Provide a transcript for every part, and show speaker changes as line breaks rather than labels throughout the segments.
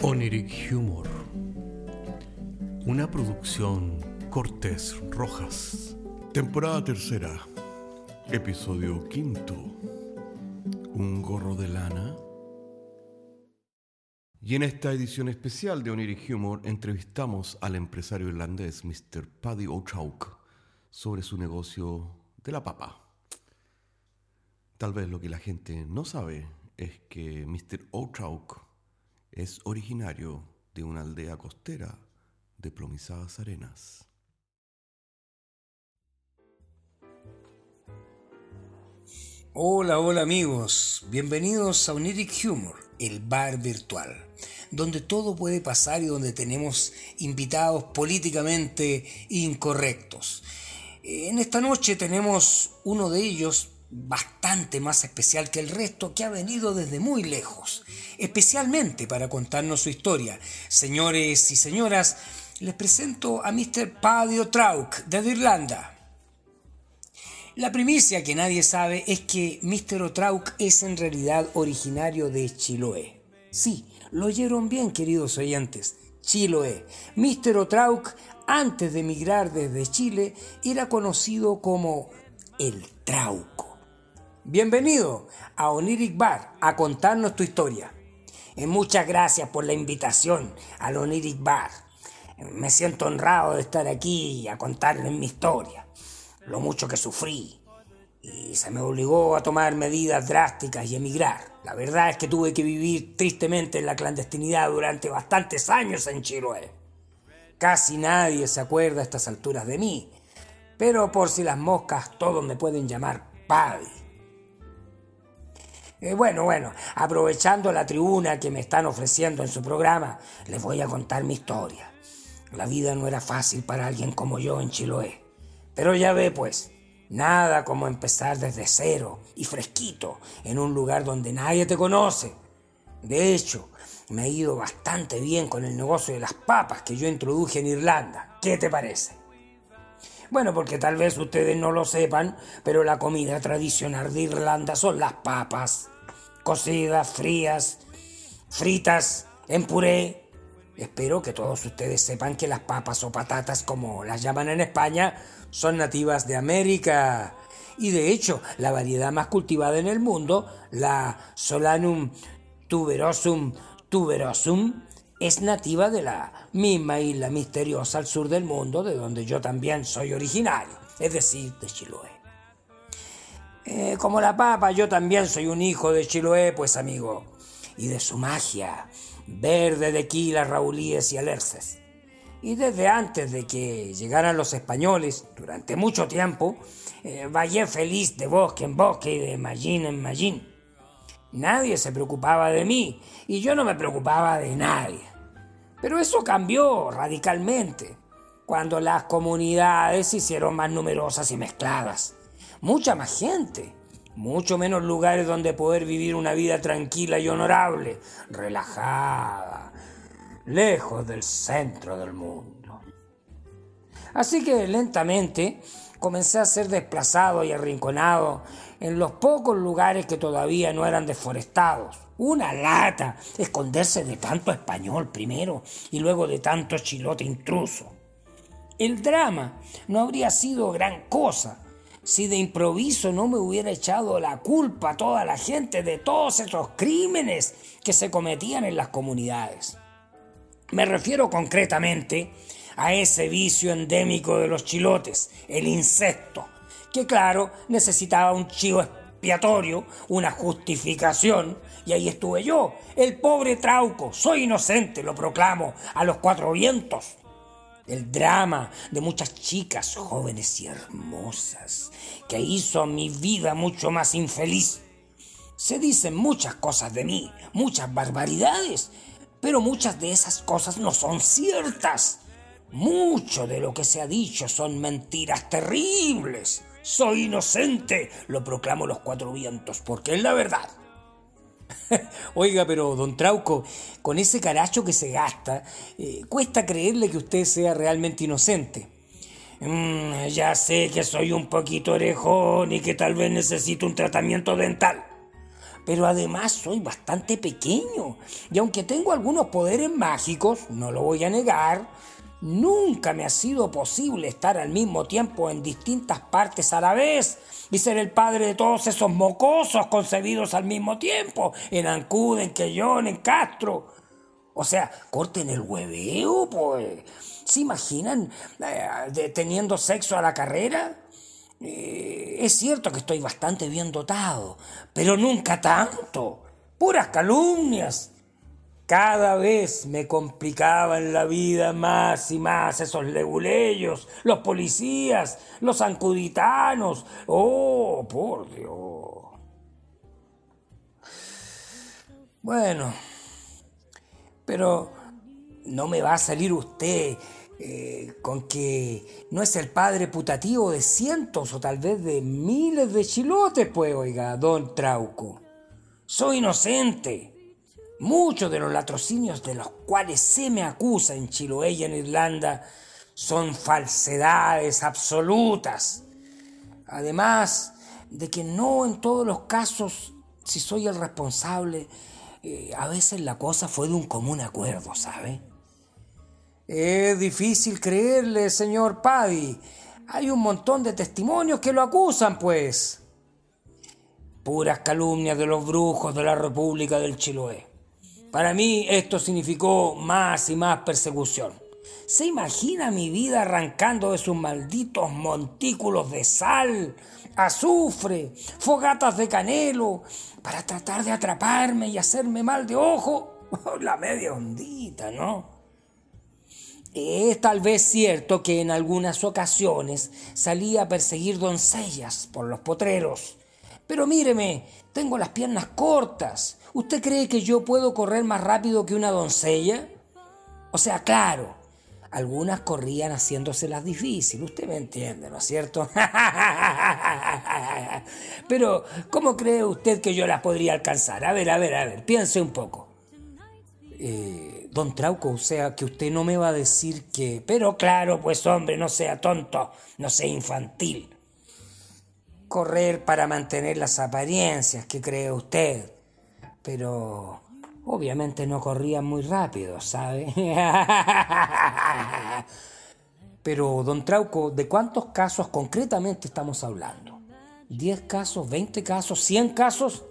Oniric Humor. Una producción Cortés Rojas. Temporada tercera. Episodio quinto. Un gorro de lana. Y en esta edición especial de Oniric Humor entrevistamos al empresario irlandés Mr. Paddy O'Chauke sobre su negocio de la papa. Tal vez lo que la gente no sabe es que Mr. O'Chauke es originario de una aldea costera de plomizadas arenas.
Hola, hola amigos, bienvenidos a Oniric Humor, el bar virtual, donde todo puede pasar y donde tenemos invitados políticamente incorrectos. En esta noche tenemos uno de ellos bastante más especial que el resto que ha venido desde muy lejos, especialmente para contarnos su historia. Señores y señoras, les presento a Mr. Paddy O'Trauk desde Irlanda. La primicia que nadie sabe es que Mr. O'Trauk es en realidad originario de Chiloé. Sí, lo oyeron bien, queridos oyentes. Chiloé. Mr. O'Trauk, antes de emigrar desde Chile, era conocido como el Trauco. Bienvenido a Oniric Bar a contarnos tu historia. Eh, muchas gracias por la invitación al Oniric Bar. Me siento honrado de estar aquí a contarles mi historia lo mucho que sufrí y se me obligó a tomar medidas drásticas y emigrar. La verdad es que tuve que vivir tristemente en la clandestinidad durante bastantes años en Chiloé. Casi nadie se acuerda a estas alturas de mí, pero por si las moscas todos me pueden llamar Paddy. Eh, bueno, bueno, aprovechando la tribuna que me están ofreciendo en su programa, les voy a contar mi historia. La vida no era fácil para alguien como yo en Chiloé. Pero ya ve pues, nada como empezar desde cero y fresquito en un lugar donde nadie te conoce. De hecho, me ha ido bastante bien con el negocio de las papas que yo introduje en Irlanda. ¿Qué te parece? Bueno, porque tal vez ustedes no lo sepan, pero la comida tradicional de Irlanda son las papas, cocidas, frías, fritas, en puré. Espero que todos ustedes sepan que las papas o patatas, como las llaman en España, son nativas de América. Y de hecho, la variedad más cultivada en el mundo, la Solanum tuberosum tuberosum, es nativa de la misma isla misteriosa al sur del mundo, de donde yo también soy originario, es decir, de Chiloé. Eh, como la papa, yo también soy un hijo de Chiloé, pues amigo, y de su magia, verde de quilas, raulíes y alerces. Y desde antes de que llegaran los españoles, durante mucho tiempo, eh, vallé feliz de bosque en bosque y de mallín en mallín. Nadie se preocupaba de mí y yo no me preocupaba de nadie. Pero eso cambió radicalmente cuando las comunidades se hicieron más numerosas y mezcladas. Mucha más gente, mucho menos lugares donde poder vivir una vida tranquila y honorable, relajada, lejos del centro del mundo. Así que lentamente comencé a ser desplazado y arrinconado en los pocos lugares que todavía no eran deforestados. Una lata esconderse de tanto español primero y luego de tanto chilote intruso. El drama no habría sido gran cosa si de improviso no me hubiera echado la culpa a toda la gente de todos esos crímenes que se cometían en las comunidades. Me refiero concretamente a ese vicio endémico de los chilotes, el insecto, que claro, necesitaba un chivo expiatorio, una justificación, y ahí estuve yo, el pobre Trauco, soy inocente, lo proclamo, a los cuatro vientos. El drama de muchas chicas jóvenes y hermosas, que hizo mi vida mucho más infeliz. Se dicen muchas cosas de mí, muchas barbaridades, pero muchas de esas cosas no son ciertas. Mucho de lo que se ha dicho son mentiras terribles. Soy inocente, lo proclamo los cuatro vientos, porque es la verdad. Oiga, pero don Trauco, con ese caracho que se gasta, eh, cuesta creerle que usted sea realmente inocente. Mm, ya sé que soy un poquito orejón y que tal vez necesito un tratamiento dental. pero además soy bastante pequeño. Y aunque tengo algunos poderes mágicos, no lo voy a negar, nunca me ha sido posible estar al mismo tiempo en distintas partes a la vez y ser el padre de todos esos mocosos concebidos al mismo tiempo, en Ancud, en Quellón, en Castro. O sea, corten el hueveo, pues. ¿Se imaginan eh, teniendo sexo a la carrera? Eh, es cierto que estoy bastante bien dotado, pero nunca tanto. Puras calumnias. Cada vez me complicaban la vida más y más esos leguleyos, los policías, los ancuditanos. Oh, por Dios. Bueno, pero no me va a salir usted eh, con que no es el padre putativo de cientos o tal vez de miles de chilotes, pues, oiga, don Trauco. Soy inocente. Muchos de los latrocinios de los cuales se me acusa en Chiloé y en Irlanda son falsedades absolutas. Además de que no en todos los casos, si soy el responsable, eh, a veces la cosa fue de un común acuerdo, ¿sabe? Es difícil creerle, señor Paddy. Hay un montón de testimonios que lo acusan, pues. Puras calumnias de los brujos de la República del Chiloé. Para mí esto significó más y más persecución. ¿Se imagina mi vida arrancando de sus malditos montículos de sal, azufre, fogatas de canelo, para tratar de atraparme y hacerme mal de ojo? La media hondita, ¿no? Es tal vez cierto que en algunas ocasiones salía a perseguir doncellas por los potreros. Pero míreme, tengo las piernas cortas. ¿Usted cree que yo puedo correr más rápido que una doncella? O sea, claro, algunas corrían haciéndoselas difíciles, usted me entiende, ¿no es cierto? Pero, ¿cómo cree usted que yo las podría alcanzar? A ver, a ver, a ver, piense un poco. Eh, Don Trauco, o sea, que usted no me va a decir que... Pero claro, pues hombre, no sea tonto, no sea infantil. Correr para mantener las apariencias, ¿qué cree usted? Pero obviamente no corría muy rápido, ¿sabe? Pero, don Trauco, ¿de cuántos casos concretamente estamos hablando? ¿10 casos, 20 casos, 100 casos?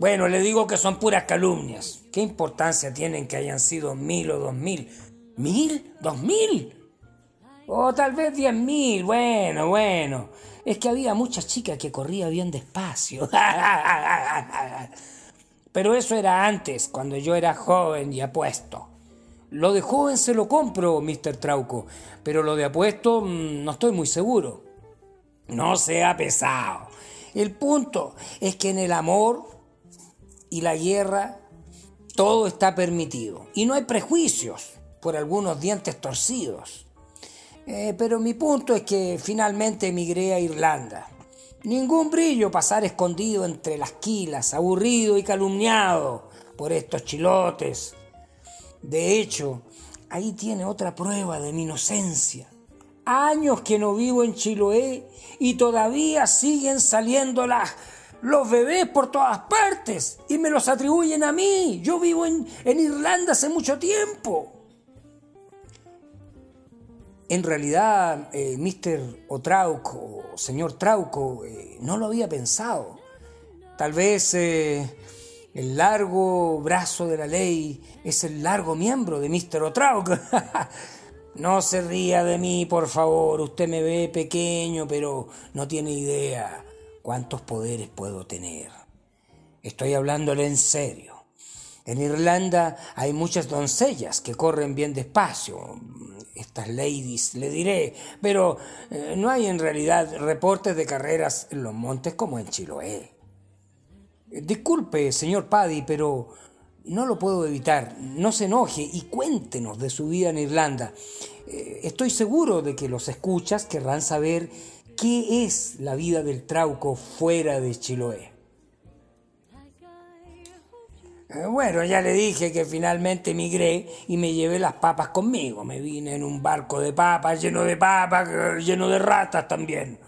Bueno, le digo que son puras calumnias. ¿Qué importancia tienen que hayan sido mil o dos mil? ¿Mil? ¿Dos mil? O tal vez diez mil. Bueno, bueno. Es que había muchas chicas que corría bien despacio. Pero eso era antes, cuando yo era joven y apuesto. Lo de joven se lo compro, Mr. Trauco, pero lo de apuesto mm, no estoy muy seguro. No sea pesado. El punto es que en el amor y la guerra todo está permitido. Y no hay prejuicios por algunos dientes torcidos. Eh, pero mi punto es que finalmente emigré a Irlanda. Ningún brillo pasar escondido entre las quilas, aburrido y calumniado por estos chilotes. De hecho, ahí tiene otra prueba de mi inocencia. Años que no vivo en Chiloé y todavía siguen saliendo las los bebés por todas partes y me los atribuyen a mí. Yo vivo en, Irlanda hace mucho tiempo. En realidad, eh, Mr. Otrauco, señor Trauco, eh, no lo había pensado. Tal vez eh, el largo brazo de la ley es el largo miembro de Mr. Otrauco. no se ría de mí, por favor. Usted me ve pequeño, pero no tiene idea cuántos poderes puedo tener. Estoy hablándole en serio. En Irlanda hay muchas doncellas que corren bien despacio, estas ladies le diré, pero eh, no hay en realidad reportes de carreras en los montes como en Chiloé. Disculpe, señor Paddy, pero no lo puedo evitar. No se enoje y cuéntenos de su vida en Irlanda. Eh, estoy seguro de que los escuchas querrán saber ¿Qué es la vida del trauco fuera de Chiloé? Bueno, ya le dije que finalmente emigré y me llevé las papas conmigo. Me vine en un barco de papas, lleno de papas, lleno de ratas también.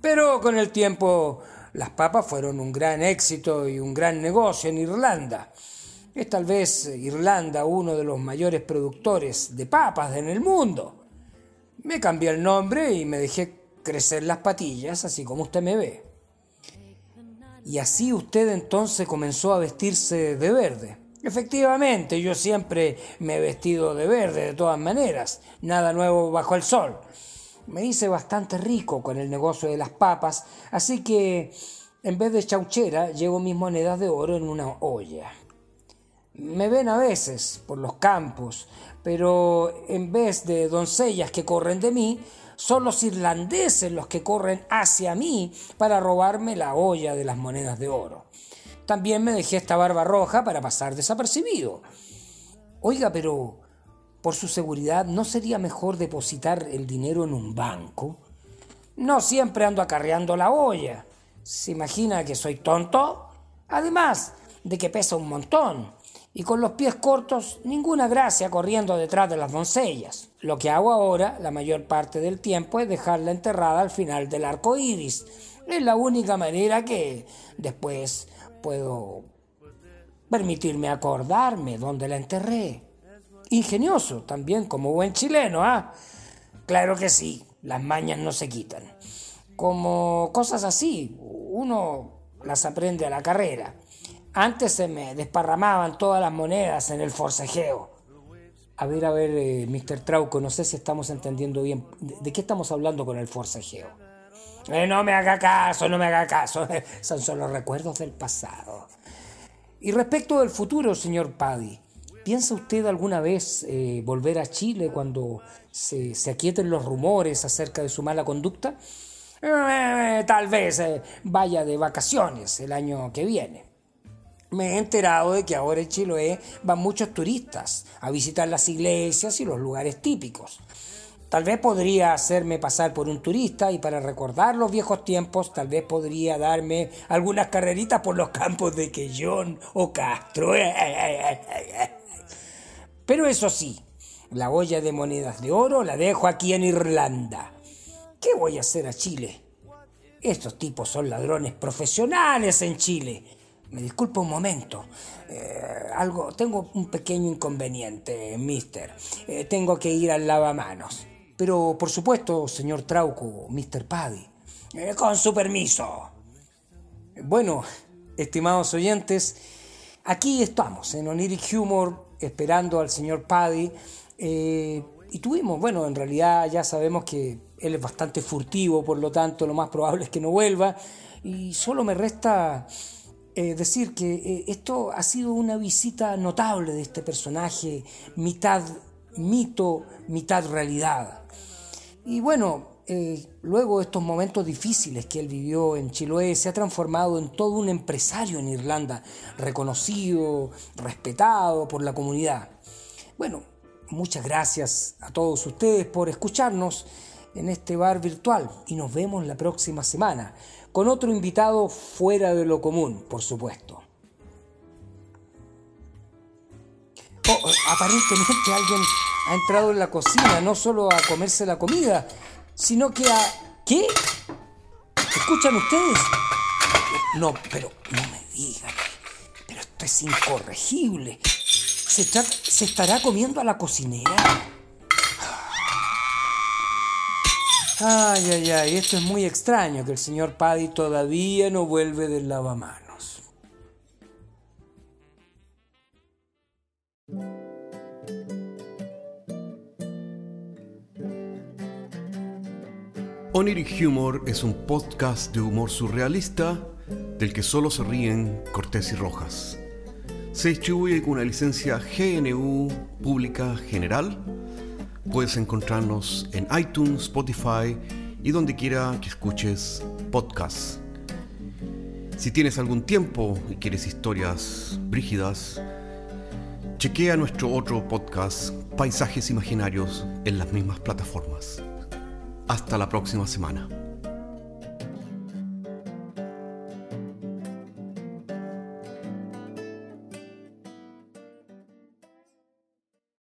Pero con el tiempo las papas fueron un gran éxito y un gran negocio en Irlanda. Es tal vez Irlanda uno de los mayores productores de papas en el mundo. Me cambié el nombre y me dejé crecer las patillas, así como usted me ve. Y así usted entonces comenzó a vestirse de verde. Efectivamente, yo siempre me he vestido de verde de todas maneras, nada nuevo bajo el sol. Me hice bastante rico con el negocio de las papas, así que en vez de chauchera llevo mis monedas de oro en una olla. Me ven a veces por los campos, pero en vez de doncellas que corren de mí, son los irlandeses los que corren hacia mí para robarme la olla de las monedas de oro. También me dejé esta barba roja para pasar desapercibido. Oiga, pero por su seguridad, ¿no sería mejor depositar el dinero en un banco? No siempre ando acarreando la olla. ¿Se imagina que soy tonto? Además de que pesa un montón y con los pies cortos ninguna gracia corriendo detrás de las doncellas. Lo que hago ahora, la mayor parte del tiempo, es dejarla enterrada al final del arco iris. Es la única manera que después puedo permitirme acordarme dónde la enterré. Ingenioso también, como buen chileno, ¿ah? Claro que sí, las mañas no se quitan. Como cosas así, uno las aprende a la carrera. Antes se me desparramaban todas las monedas en el forcejeo. A ver, a ver, eh, Mr. Trauco, no sé si estamos entendiendo bien. ¿De, qué estamos hablando con el forcejeo? Eh, no me haga caso, no me haga caso. Son solo recuerdos del pasado. Y respecto del futuro, señor Paddy, ¿piensa usted alguna vez eh, volver a Chile cuando se, se, aquieten los rumores acerca de su mala conducta? tal vez vaya de vacaciones el año que viene me he enterado de que ahora en Chiloé van muchos turistas a visitar las iglesias y los lugares típicos. Tal vez podría hacerme pasar por un turista y para recordar los viejos tiempos, tal vez podría darme algunas carreritas por los campos de Quellón o Castro. Pero eso sí, la olla de monedas de oro la dejo aquí en Irlanda. ¿Qué voy a hacer a Chile? Estos tipos son ladrones profesionales en Chile me disculpa un momento. Eh, algo, tengo un pequeño inconveniente, mister. Eh, tengo que ir al lavamanos. Pero, por supuesto, señor Trauco, mister Paddy. Eh, con su permiso. Bueno, estimados oyentes, aquí estamos, en Oniric Humor, esperando al señor Paddy. y tuvimos, bueno, en realidad ya sabemos que él es bastante furtivo, por lo tanto, lo más probable es que no vuelva. Y solo me resta eh, decir que eh, esto ha sido una visita notable de este personaje, mitad mito, mitad realidad. Y bueno, eh, luego de estos momentos difíciles que él vivió en Chiloé, se ha transformado en todo un empresario en Irlanda, reconocido, respetado por la comunidad. Bueno, muchas gracias a todos ustedes por escucharnos en este bar virtual y nos vemos la próxima semana con otro invitado fuera de lo común, por supuesto. Oh, aparentemente alguien ha entrado en la cocina, no solo a comerse la comida, sino que a... ¿Qué? ¿Escuchan ustedes? No, pero no me digan. Pero esto es incorregible. ¿Se, ¿Se estará comiendo a la cocinera? Ay, ay, ay, esto es muy extraño que el señor Paddy todavía no vuelve del lavamanos.
Oniric Humor es un podcast de humor surrealista del que solo se ríen Cortés y Rojas. Se distribuye con una licencia GNU Pública General Puedes encontrarnos en iTunes, Spotify y donde quiera que escuches podcasts. Si tienes algún tiempo y quieres historias brígidas, chequea nuestro otro podcast, Paisajes Imaginarios, en las mismas plataformas. Hasta la próxima semana.